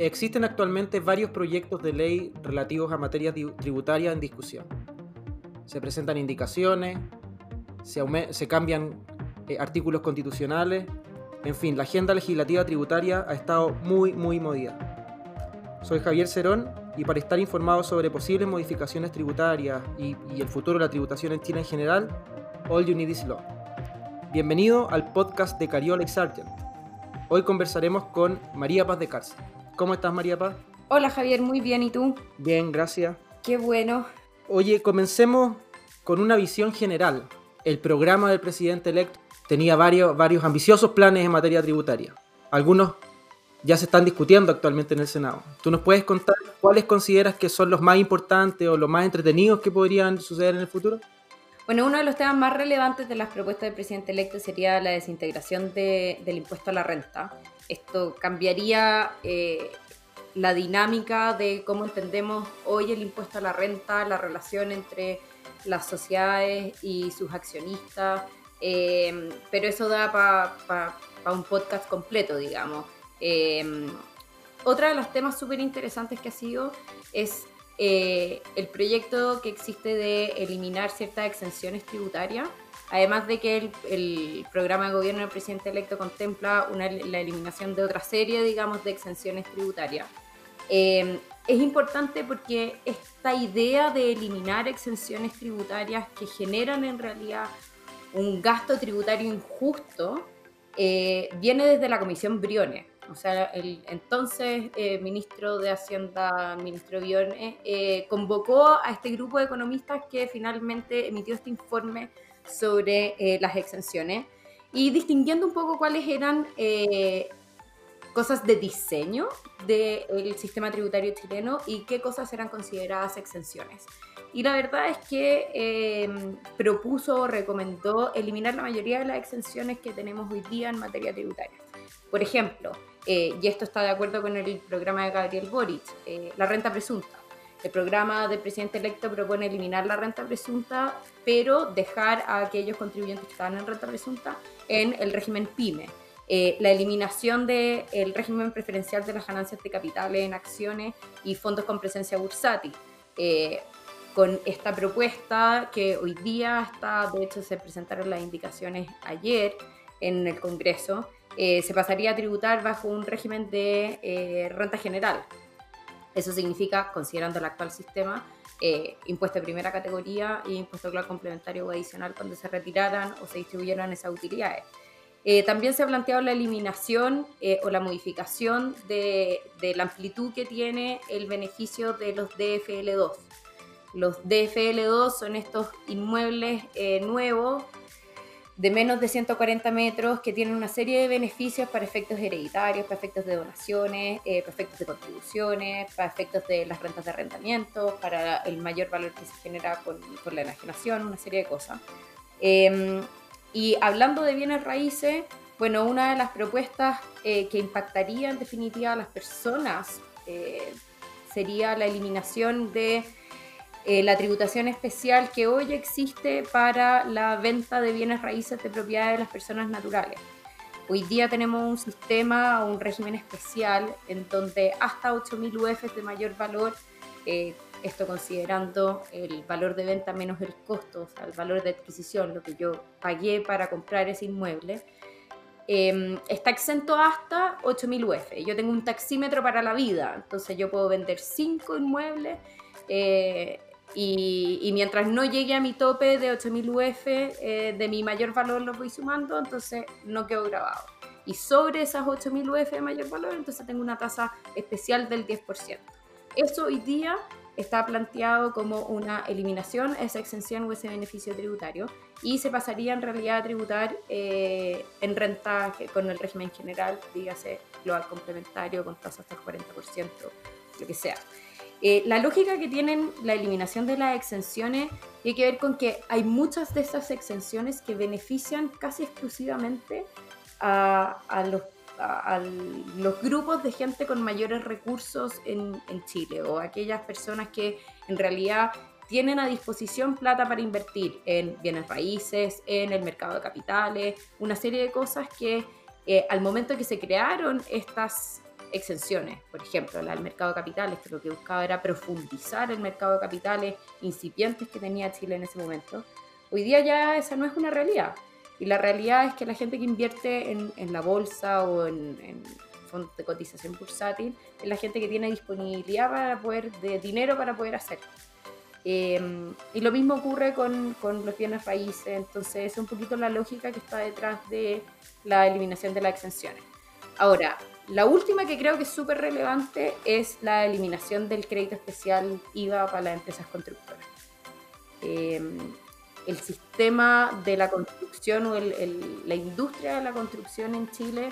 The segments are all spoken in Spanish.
Existen actualmente varios proyectos de ley relativos a materia tributaria en discusión. Se presentan indicaciones, se, cambian eh, artículos constitucionales, en fin, la agenda legislativa tributaria ha estado muy, muy movida. Soy Javier Cerón y para estar informado sobre posibles modificaciones tributarias y, el futuro de la tributación en Chile en general, All You Need Is Law. Bienvenido al podcast de Cariola Sargent. Hoy conversaremos con María Paz de Cárcel. ¿Cómo estás, María Paz? Hola, Javier, muy bien. ¿Y tú? Bien, gracias. Qué bueno. Oye, comencemos con una visión general. El programa del presidente electo tenía varios, varios ambiciosos planes en materia tributaria. Algunos ya se están discutiendo actualmente en el Senado. ¿Tú nos puedes contar cuáles consideras que son los más importantes o los más entretenidos que podrían suceder en el futuro? Bueno, uno de los temas más relevantes de las propuestas del presidente electo sería la desintegración del impuesto a la renta. Esto cambiaría eh, la dinámica de cómo entendemos hoy el impuesto a la renta, la relación entre las sociedades y sus accionistas, eh, pero eso da para un podcast completo, digamos. Eh, otra de los temas súper interesantes que ha sido es eh, el proyecto que existe de eliminar ciertas exenciones tributarias, además de que el, programa de gobierno del presidente electo contempla la eliminación de otra serie, digamos, de exenciones tributarias. Eh, es importante porque esta idea de eliminar exenciones tributarias que generan en realidad un gasto tributario injusto eh, viene desde la Comisión Briones. O sea, el entonces eh, ministro de Hacienda, ministro Bione, eh, convocó a este grupo de economistas que finalmente emitió este informe sobre eh, las exenciones y distinguiendo un poco cuáles eran cosas de diseño del sistema tributario chileno y qué cosas eran consideradas exenciones. Y la verdad es que propuso, recomendó eliminar la mayoría de las exenciones que tenemos hoy día en materia tributaria. Por ejemplo, eh, y esto está de acuerdo con el programa de Gabriel Boric, eh, la renta presunta. El programa del presidente electo propone eliminar la renta presunta, pero dejar a aquellos contribuyentes que están en renta presunta en el régimen PYME. Eh, la eliminación del régimen preferencial de las ganancias de capitales en acciones y fondos con presencia bursátil. con esta propuesta que hoy día está, de hecho se presentaron las indicaciones ayer en el Congreso, eh, se pasaría a tributar bajo un régimen de eh, renta general. Eso significa, considerando el actual sistema, eh, impuesto de primera categoría y impuesto claro complementario o adicional cuando se retiraran o se distribuyeran esas utilidades. también se ha planteado la eliminación o la modificación de, de, la amplitud que tiene el beneficio de los DFL2. Los DFL2 son estos inmuebles nuevos de menos de 140 metros que tienen una serie de beneficios para efectos hereditarios, para efectos de donaciones, eh, para efectos de contribuciones, para efectos de las rentas de arrendamiento, para el mayor valor que se genera con, la enajenación, una serie de cosas. Em, y hablando de bienes raíces, bueno, una de las propuestas eh, que impactaría en definitiva a las personas eh, sería la eliminación de eh, la tributación especial que hoy existe para la venta de bienes raíces de propiedad de las personas naturales. Hoy día tenemos un sistema, un régimen especial en donde hasta 8.000 UF de mayor valor, eh, esto considerando el valor de venta menos el costo, o sea, el valor de adquisición, lo que yo pagué para comprar ese inmueble, em, está exento hasta 8.000 UF. Yo tengo un taxímetro para la vida, entonces yo puedo vender 5 inmuebles eh, y, mientras no llegue a mi tope de 8000 UF, eh, de mi mayor valor lo voy sumando, entonces no quedo grabado. Y sobre esas 8000 UF de mayor valor, entonces tengo una tasa especial del 10%. Eso hoy día está planteado como una eliminación, esa exención o ese beneficio tributario, y se pasaría en realidad a tributar eh, en renta con el régimen general, dígase global complementario, con tasa hasta el 40%, lo que sea. Eh, la lógica que tienen la eliminación de las exenciones tiene que ver con que hay muchas de esas exenciones que benefician casi exclusivamente a, los, grupos de gente con mayores recursos en, en, Chile o aquellas personas que en realidad tienen a disposición plata para invertir en bienes raíces, en el mercado de capitales, una serie de cosas que eh, al momento que se crearon estas exenciones, por ejemplo, la del mercado de capitales, que lo que buscaba era profundizar el mercado de capitales incipientes que tenía Chile en ese momento. Hoy día ya esa no es una realidad. Y la realidad es que la gente que invierte en, en la bolsa o en, en, fondos de cotización bursátil es la gente que tiene disponibilidad para poder, de dinero para poder hacerlo. Eh, y lo mismo ocurre con, con, los bienes raíces, entonces es un poquito la lógica que está detrás de la eliminación de las exenciones. Ahora, la última que creo que es súper relevante es la eliminación del crédito especial IVA para las empresas constructoras. Eh, el sistema de la construcción o el, el, la industria de la construcción en Chile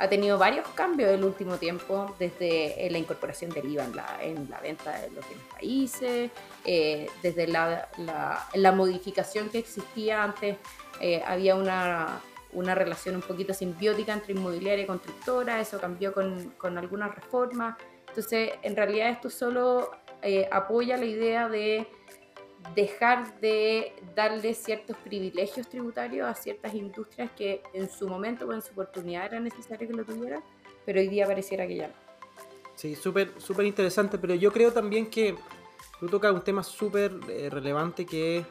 ha tenido varios cambios el último tiempo, desde eh, la incorporación del IVA en la, en la venta de los bienes países, eh, desde la, la, la, modificación que existía antes, eh, había una, una, relación un poquito simbiótica entre inmobiliaria y constructora, eso cambió con, con algunas reformas. Entonces, en realidad esto solo eh, apoya la idea de dejar de darle ciertos privilegios tributarios a ciertas industrias que en su momento o en su oportunidad era necesario que lo tuvieran, pero hoy día pareciera que ya no. Sí, súper súper interesante, pero yo creo también que tú tocas un tema súper eh, relevante que es,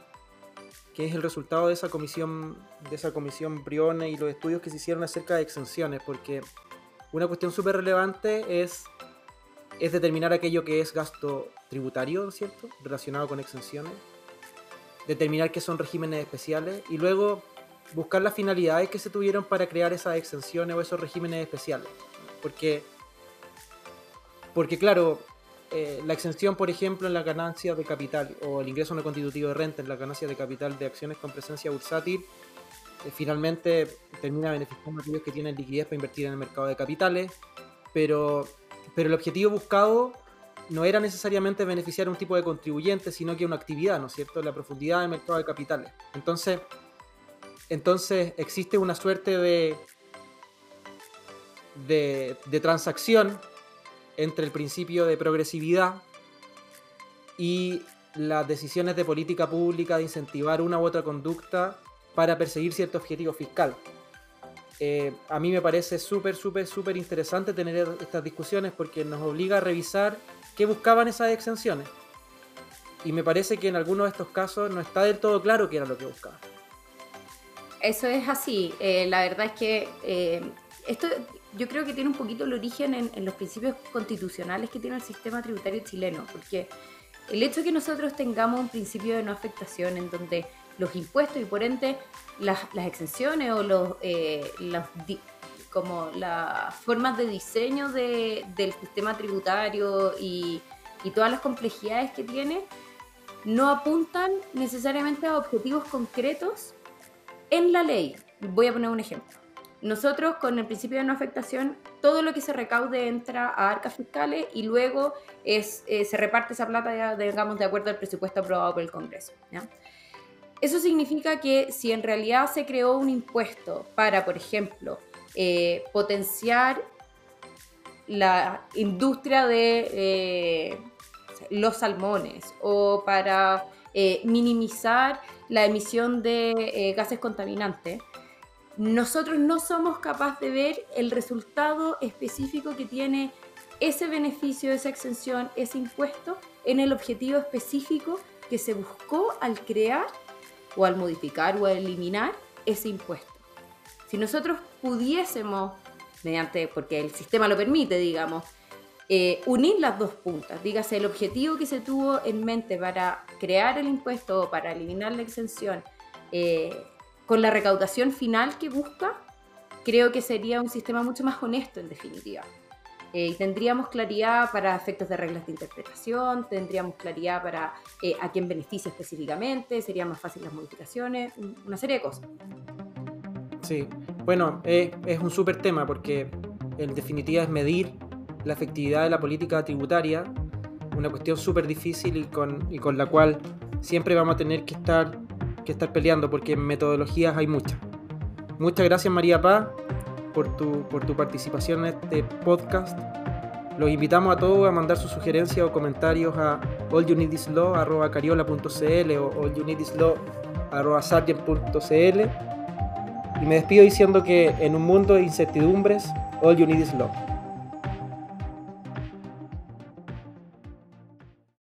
que es el resultado de esa comisión de esa comisión Brione y los estudios que se hicieron acerca de exenciones, porque una cuestión súper relevante es es determinar aquello que es gasto tributario, ¿cierto? Relacionado con exenciones. Determinar qué son regímenes especiales y luego buscar las finalidades que se tuvieron para crear esas exenciones o esos regímenes especiales. Porque, porque claro, eh, la exención, por ejemplo, en la ganancia de capital o el ingreso no constitutivo de renta en la ganancia de capital de acciones con presencia bursátil, eh, finalmente termina beneficiando a aquellos que tienen liquidez para invertir en el mercado de capitales, pero pero el objetivo buscado no era necesariamente beneficiar a un tipo de contribuyente, sino que una actividad, ¿no es cierto? La profundidad del mercado de capitales. Entonces, entonces existe una suerte de, de transacción entre el principio de progresividad y las decisiones de política pública de incentivar una u otra conducta para perseguir cierto objetivo fiscal. Eh, a mí me parece súper, súper, súper interesante tener estas discusiones porque nos obliga a revisar qué buscaban esas exenciones. Y me parece que en algunos de estos casos no está del todo claro qué era lo que buscaban. Eso es así. Eh, la verdad es que eh, esto yo creo que tiene un poquito el origen en, en, los principios constitucionales que tiene el sistema tributario chileno, porque el hecho de que nosotros tengamos un principio de no afectación en donde los impuestos y por ende las, las exenciones o los, eh, las, como las formas de diseño de, del sistema tributario y, y todas las complejidades que tiene no apuntan necesariamente a objetivos concretos en la ley. Voy a poner un ejemplo. Nosotros con el principio de no afectación, todo lo que se recaude entra a arcas fiscales y luego eh, se reparte esa plata, digamos, de acuerdo al presupuesto aprobado por el Congreso. Eso significa que si en realidad se creó un impuesto para, por ejemplo, eh, potenciar la industria de eh, los salmones o para minimizar la emisión de gases contaminantes, nosotros no somos capaces de ver el resultado específico que tiene ese beneficio, esa exención, ese impuesto en el objetivo específico que se buscó al crear o al modificar o al eliminar ese impuesto. Si nosotros pudiésemos, mediante, porque el sistema lo permite, digamos, eh, unir las dos puntas, dígase el objetivo que se tuvo en mente para crear el impuesto o para eliminar la exención, eh, con la recaudación final que busca, creo que sería un sistema mucho más honesto en definitiva. Eh, tendríamos claridad para efectos de reglas de interpretación, tendríamos claridad para eh, a quién beneficia específicamente, serían más fáciles las modificaciones, una serie de cosas. Sí, bueno, eh, es un súper tema porque en definitiva es medir la efectividad de la política tributaria, una cuestión súper difícil y y con la cual siempre vamos a tener que estar, que estar peleando porque metodologías hay muchas. Muchas gracias María Paz por tu, por tu participación en este podcast. Los invitamos a todos a mandar sus sugerencias o comentarios a allyouneedislaw.cariola.cl o allyouneedislaw.sargent.cl y me despido diciendo que en un mundo de incertidumbres, all you need is love.